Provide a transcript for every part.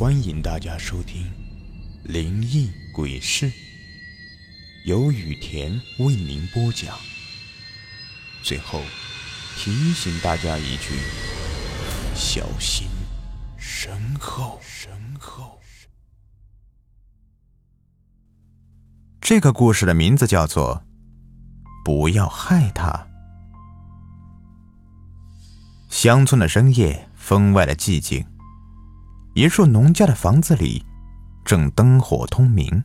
欢迎大家收听《灵异鬼事》，由雨田为您播讲。最后提醒大家一句：小心身后。身后。这个故事的名字叫做《不要害他》。乡村的深夜，分外的寂静。一处农家的房子里，正灯火通明。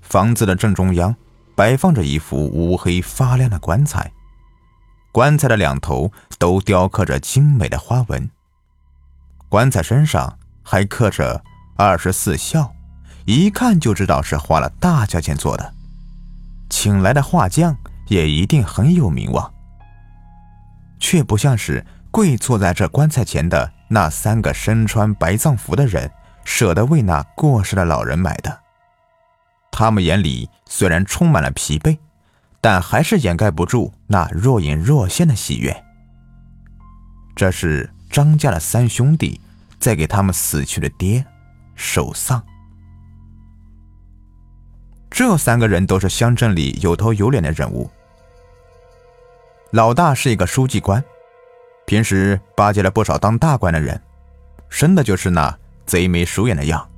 房子的正中央摆放着一副乌黑发亮的棺材，棺材的两头都雕刻着精美的花纹。棺材身上还刻着“二十四孝”，一看就知道是花了大价钱做的。请来的画匠也一定很有名望，却不像是跪坐在这棺材前的。那三个身穿白葬服的人舍得为那过世的老人买的，他们眼里虽然充满了疲惫，但还是掩盖不住那若隐若现的喜悦。这是张家的三兄弟在给他们死去的爹守丧。这三个人都是乡镇里有头有脸的人物，老大是一个书记官。平时巴结了不少当大官的人，生的就是那贼眉鼠眼的样。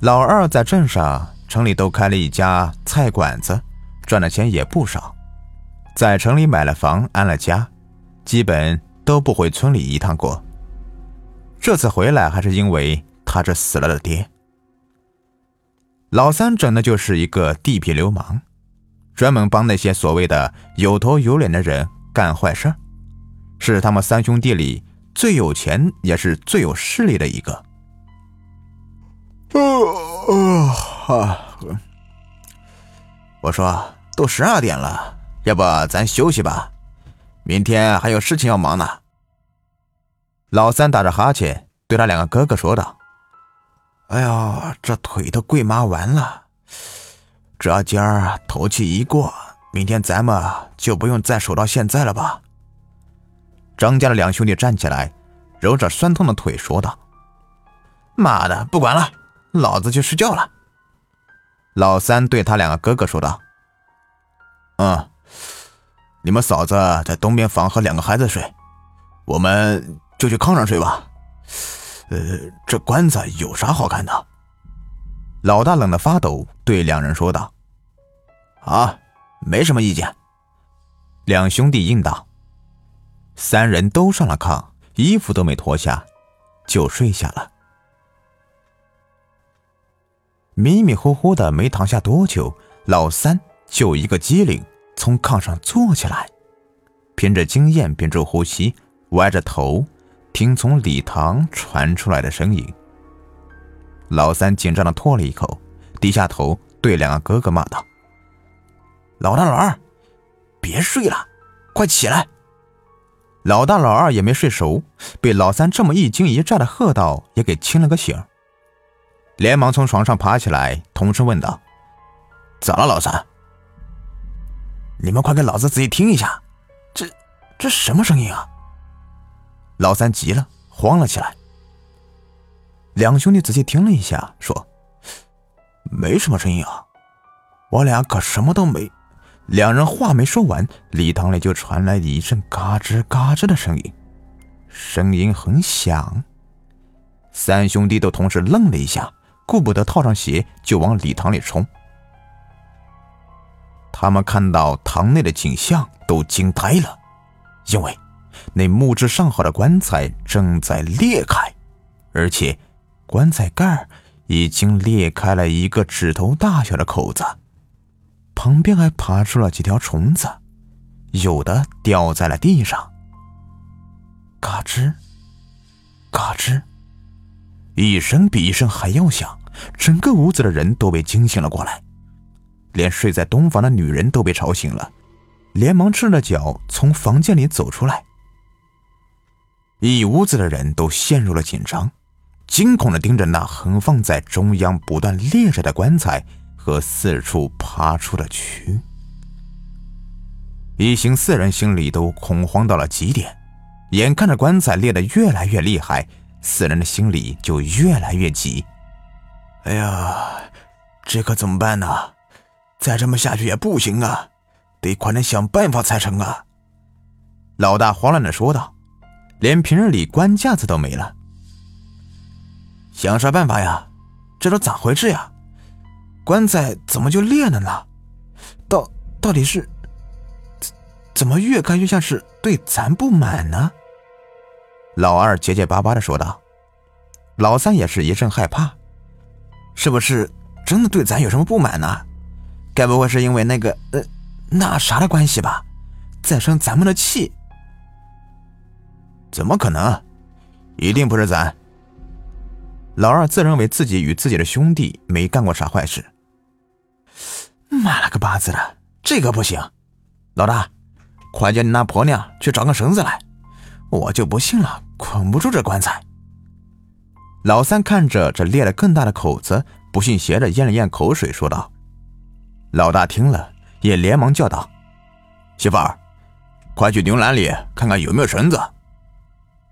老二在镇上、城里都开了一家菜馆子，赚的钱也不少，在城里买了房、安了家，基本都不回村里一趟过。这次回来还是因为他这死了的爹。老三整的就是一个地痞流氓，专门帮那些所谓的有头有脸的人干坏事儿。是他们三兄弟里最有钱也是最有势力的一个。我说，都十二点了，要不咱休息吧？明天还有事情要忙呢。老三打着哈欠，对他两个哥哥说道：“哎呀，这腿都跪麻完了，这今儿头气一过，明天咱们就不用再守到现在了吧？”张家的两兄弟站起来，揉着酸痛的腿，说道：“妈的，不管了，老子去睡觉了。”老三对他两个哥哥说道：“嗯，你们嫂子在东边房和两个孩子睡，我们就去炕上睡吧。呃，这棺材有啥好看的？”老大冷得发抖，对两人说道：“啊，没什么意见。”两兄弟应道。三人都上了炕，衣服都没脱下，就睡下了。迷迷糊糊的没躺下多久，老三就一个机灵，从炕上坐起来，凭着经验屏住呼吸，歪着头听从礼堂传出来的声音。老三紧张的唾了一口，低下头对两个哥哥骂道：“老大、老二，别睡了，快起来！”老大、老二也没睡熟，被老三这么一惊一乍的喝道，也给清了个醒，连忙从床上爬起来，同声问道：“咋了，老三？你们快给老子仔细听一下，这这什么声音啊？”老三急了，慌了起来。两兄弟仔细听了一下，说：“没什么声音啊，我俩可什么都没。”两人话没说完，礼堂里就传来一阵嘎吱嘎吱的声音，声音很响。三兄弟都同时愣了一下，顾不得套上鞋，就往礼堂里冲。他们看到堂内的景象，都惊呆了，因为那木质上好的棺材正在裂开，而且棺材盖已经裂开了一个指头大小的口子。旁边还爬出了几条虫子，有的掉在了地上。嘎吱，嘎吱，一声比一声还要响，整个屋子的人都被惊醒了过来，连睡在东房的女人都被吵醒了，连忙赤着脚从房间里走出来。一屋子的人都陷入了紧张，惊恐的盯着那横放在中央、不断裂着的棺材。和四处爬出的蛆，一行四人心里都恐慌到了极点，眼看着棺材裂得越来越厉害，四人的心里就越来越急。哎呀，这可怎么办呢？再这么下去也不行啊，得快点想办法才成啊！老大慌乱的说道：“连平日里官架子都没了，想啥办法呀？这都咋回事呀？棺材怎么就裂了呢？到到底是怎么越看越像是对咱不满呢？”老二结结巴巴的说道：“老三也是一阵害怕，是不是真的对咱有什么不满呢？该不会是因为那个呃那啥的关系吧？在生咱们的气？怎么可能？一定不是咱。”老二自认为自己与自己的兄弟没干过啥坏事。妈了个巴子的，这个不行！老大，快叫你那婆娘去找个绳子来，我就不信了。捆不住这棺材。老三看着这裂了更大的口子，不信邪的咽了咽口水，说道：“老大听了，也连忙叫道：‘媳妇儿，快去牛栏里看看有没有绳子。’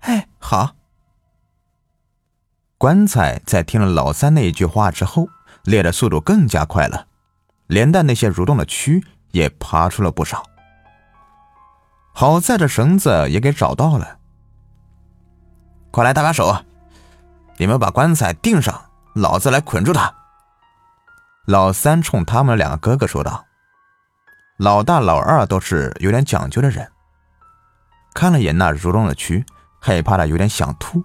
哎，好。棺材在听了老三那一句话之后，裂的速度更加快了，连带那些蠕动的蛆也爬出了不少。好在这绳子也给找到了。”快来搭把手，你们把棺材钉上，老子来捆住他。老三冲他们两个哥哥说道：“老大、老二都是有点讲究的人，看了眼那蠕动的蛆，害怕的有点想吐，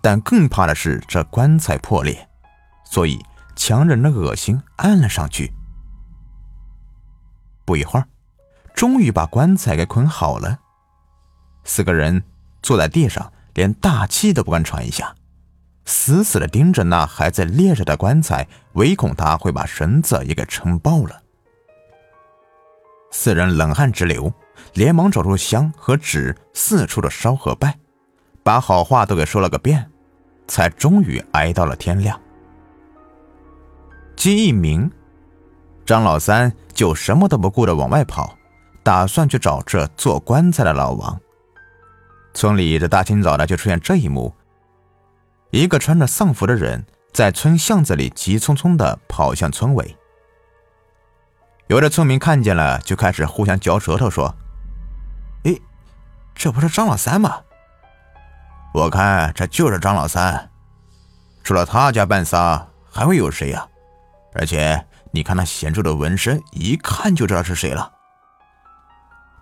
但更怕的是这棺材破裂，所以强忍着恶心按了上去。不一会儿，终于把棺材给捆好了。四个人坐在地上。”连大气都不敢喘一下，死死的盯着那还在裂着的棺材，唯恐他会把绳子也给撑爆了。四人冷汗直流，连忙找出香和纸，四处的烧和拜，把好话都给说了个遍，才终于挨到了天亮。鸡一鸣，张老三就什么都不顾的往外跑，打算去找这做棺材的老王。村里这大清早的就出现这一幕：一个穿着丧服的人在村巷子里急匆匆的跑向村尾。有的村民看见了，就开始互相嚼舌头，说：“哎，这不是张老三吗？我看这就是张老三，除了他家办丧，还会有谁呀？而且你看那显著的纹身，一看就知道是谁了。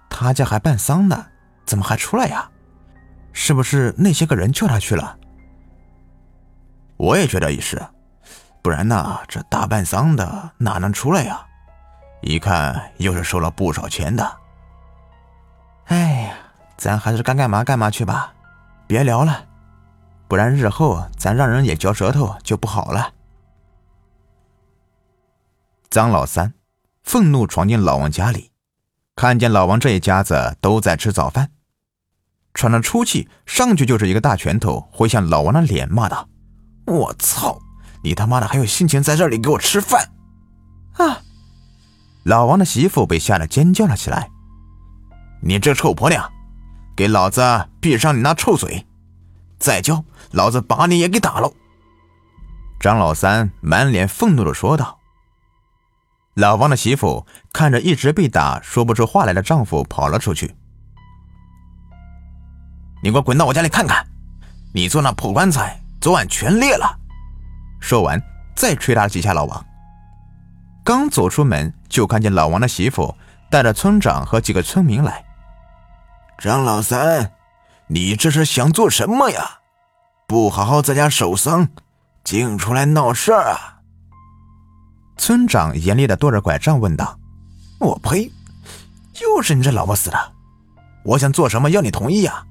他家还办丧呢，怎么还出来呀？”是不是那些个人叫他去了？我也觉得也是，不然呢，这大办丧的哪能出来呀？一看又是收了不少钱的。哎呀，咱还是该干嘛干嘛去吧，别聊了，不然日后咱让人也嚼舌头就不好了。张老三愤怒闯进老王家里，看见老王这一家子都在吃早饭。喘着粗气，上去就是一个大拳头，挥向老王的脸，骂道：“我操！你他妈的还有心情在这里给我吃饭？”啊！老王的媳妇被吓得尖叫了起来：“你这臭婆娘，给老子闭上你那臭嘴！再叫，老子把你也给打了！”张老三满脸愤怒的说道。老王的媳妇看着一直被打说不出话来的丈夫，跑了出去。你给我滚到我家里看看！你做那破棺材，昨晚全裂了。说完，再捶打几下老王。刚走出门，就看见老王的媳妇带着村长和几个村民来。张老三，你这是想做什么呀？不好好在家守丧，竟出来闹事儿啊！村长严厉的跺着拐杖问道：“我呸！又是你这老不死的！我想做什么，要你同意呀？”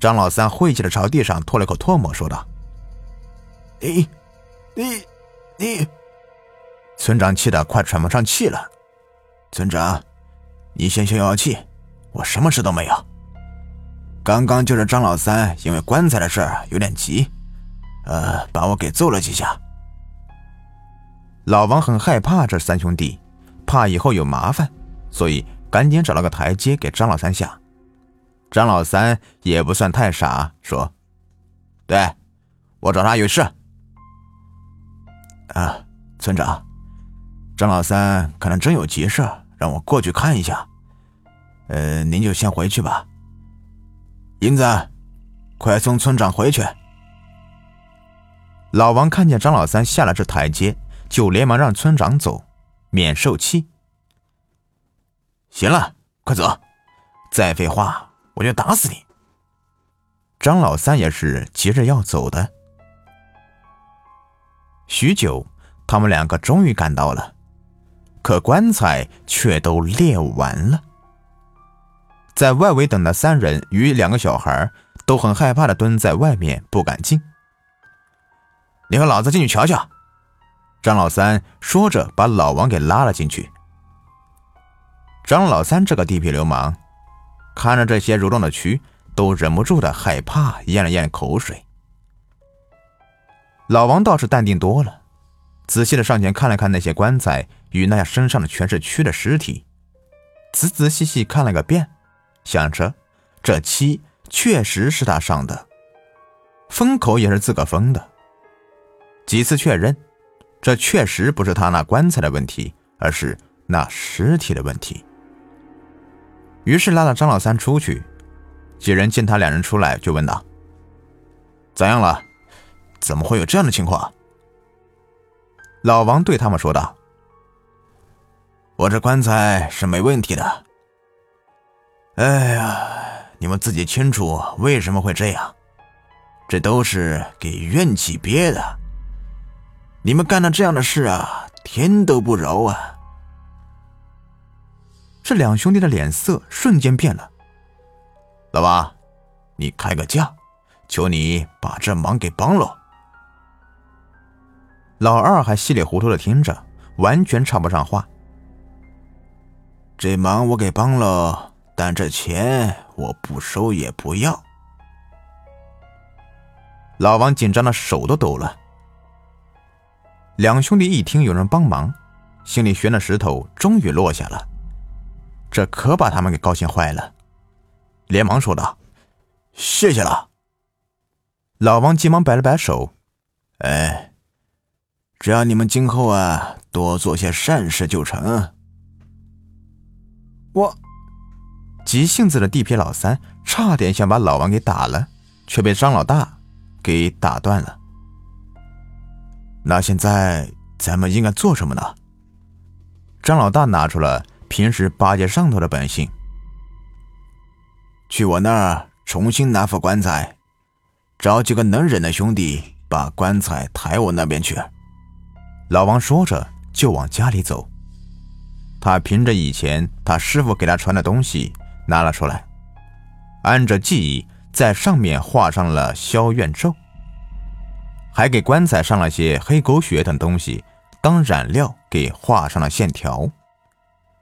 张老三晦气的朝地上吐了口唾沫，说道：“你，你，你！”村长气得快喘不上气了。村长，你先消消气，我什么事都没有。刚刚就是张老三因为棺材的事有点急，呃，把我给揍了几下。老王很害怕这三兄弟，怕以后有麻烦，所以赶紧找了个台阶给张老三下。张老三也不算太傻，说：“对，我找他有事。啊，村长，张老三可能真有急事，让我过去看一下。呃，您就先回去吧。英子，快送村长回去。老王看见张老三下了这台阶，就连忙让村长走，免受气。行了，快走！再废话，我就打死你！张老三也是急着要走的。许久，他们两个终于赶到了，可棺材却都列完了。在外围等的三人与两个小孩都很害怕的蹲在外面，不敢进。你和老子进去瞧瞧。张老三说着，把老王给拉了进去。张老三这个地痞流氓，看着这些蠕动的蛆，都忍不住的害怕，咽了咽口水。老王倒是淡定多了，仔细的上前看了看那些棺材与那身上的全是蛆的尸体，仔仔细细看了个遍，想着这漆确实是他上的，封口也是自个封的。几次确认，这确实不是他那棺材的问题，而是那尸体的问题。于是拉了张老三出去，几人见他两人出来，就问道：“咋样了？怎么会有这样的情况？”老王对他们说道：“我这棺材是没问题的。哎呀，你们自己清楚为什么会这样，这都是给怨气憋的。你们干了这样的事啊，天都不饶啊！”这两兄弟的脸色瞬间变了。老王，你开个价，求你把这忙给帮了。老二还稀里糊涂的听着，完全插不上话。这忙我给帮了，但这钱我不收也不要。老王紧张的手都抖了。两兄弟一听有人帮忙，心里悬的石头终于落下了。这可把他们给高兴坏了，连忙说道：“谢谢了。”老王急忙摆了摆手：“哎，只要你们今后啊多做些善事就成。”我急性子的地痞老三差点想把老王给打了，却被张老大给打断了。那现在咱们应该做什么呢？张老大拿出了。平时巴结上头的本性，去我那儿重新拿副棺材，找几个能忍的兄弟把棺材抬我那边去。老王说着就往家里走。他凭着以前他师傅给他传的东西拿了出来，按着记忆在上面画上了消怨咒，还给棺材上了些黑狗血等东西当染料，给画上了线条。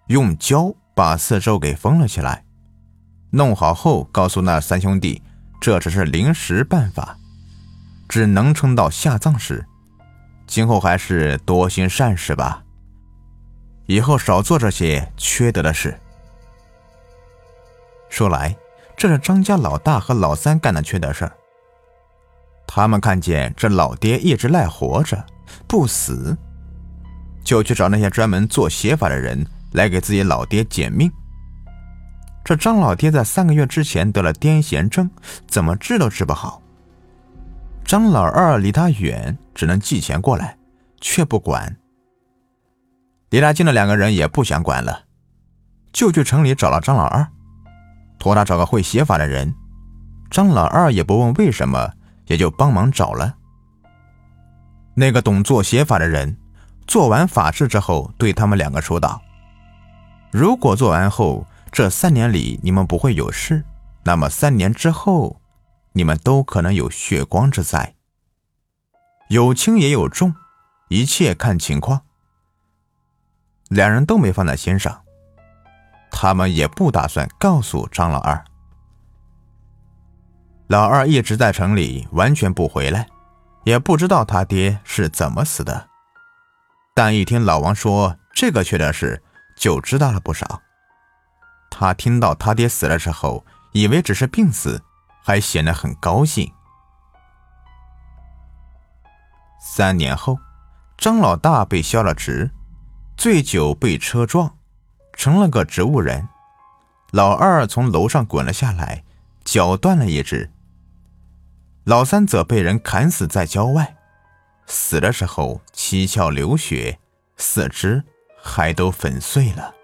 用胶把四周给封了起来，弄好后告诉那三兄弟，这只是临时办法，只能撑到下葬时，今后还是多行善事吧，以后少做这些缺德的事。说来，这是张家老大和老三干的缺德事儿。他们看见这老爹一直赖活着不死，就去找那些专门做邪法的人。来给自己老爹捡命。这张老爹在三个月之前得了癫痫症，怎么治都治不好。张老二离他远，只能寄钱过来，却不管。离他近的两个人也不想管了，就去城里找了张老二，托他找个会写法的人。张老二也不问为什么，也就帮忙找了。那个懂做写法的人，做完法事之后，对他们两个说道。如果做完后这三年里你们不会有事，那么三年之后，你们都可能有血光之灾。有轻也有重，一切看情况。两人都没放在心上，他们也不打算告诉张老二。老二一直在城里，完全不回来，也不知道他爹是怎么死的。但一听老王说这个缺德事。就知道了不少。他听到他爹死了之后，以为只是病死，还显得很高兴。三年后，张老大被削了职，醉酒被车撞，成了个植物人。老二从楼上滚了下来，脚断了一只。老三则被人砍死在郊外，死的时候七窍流血，四肢还都粉碎了。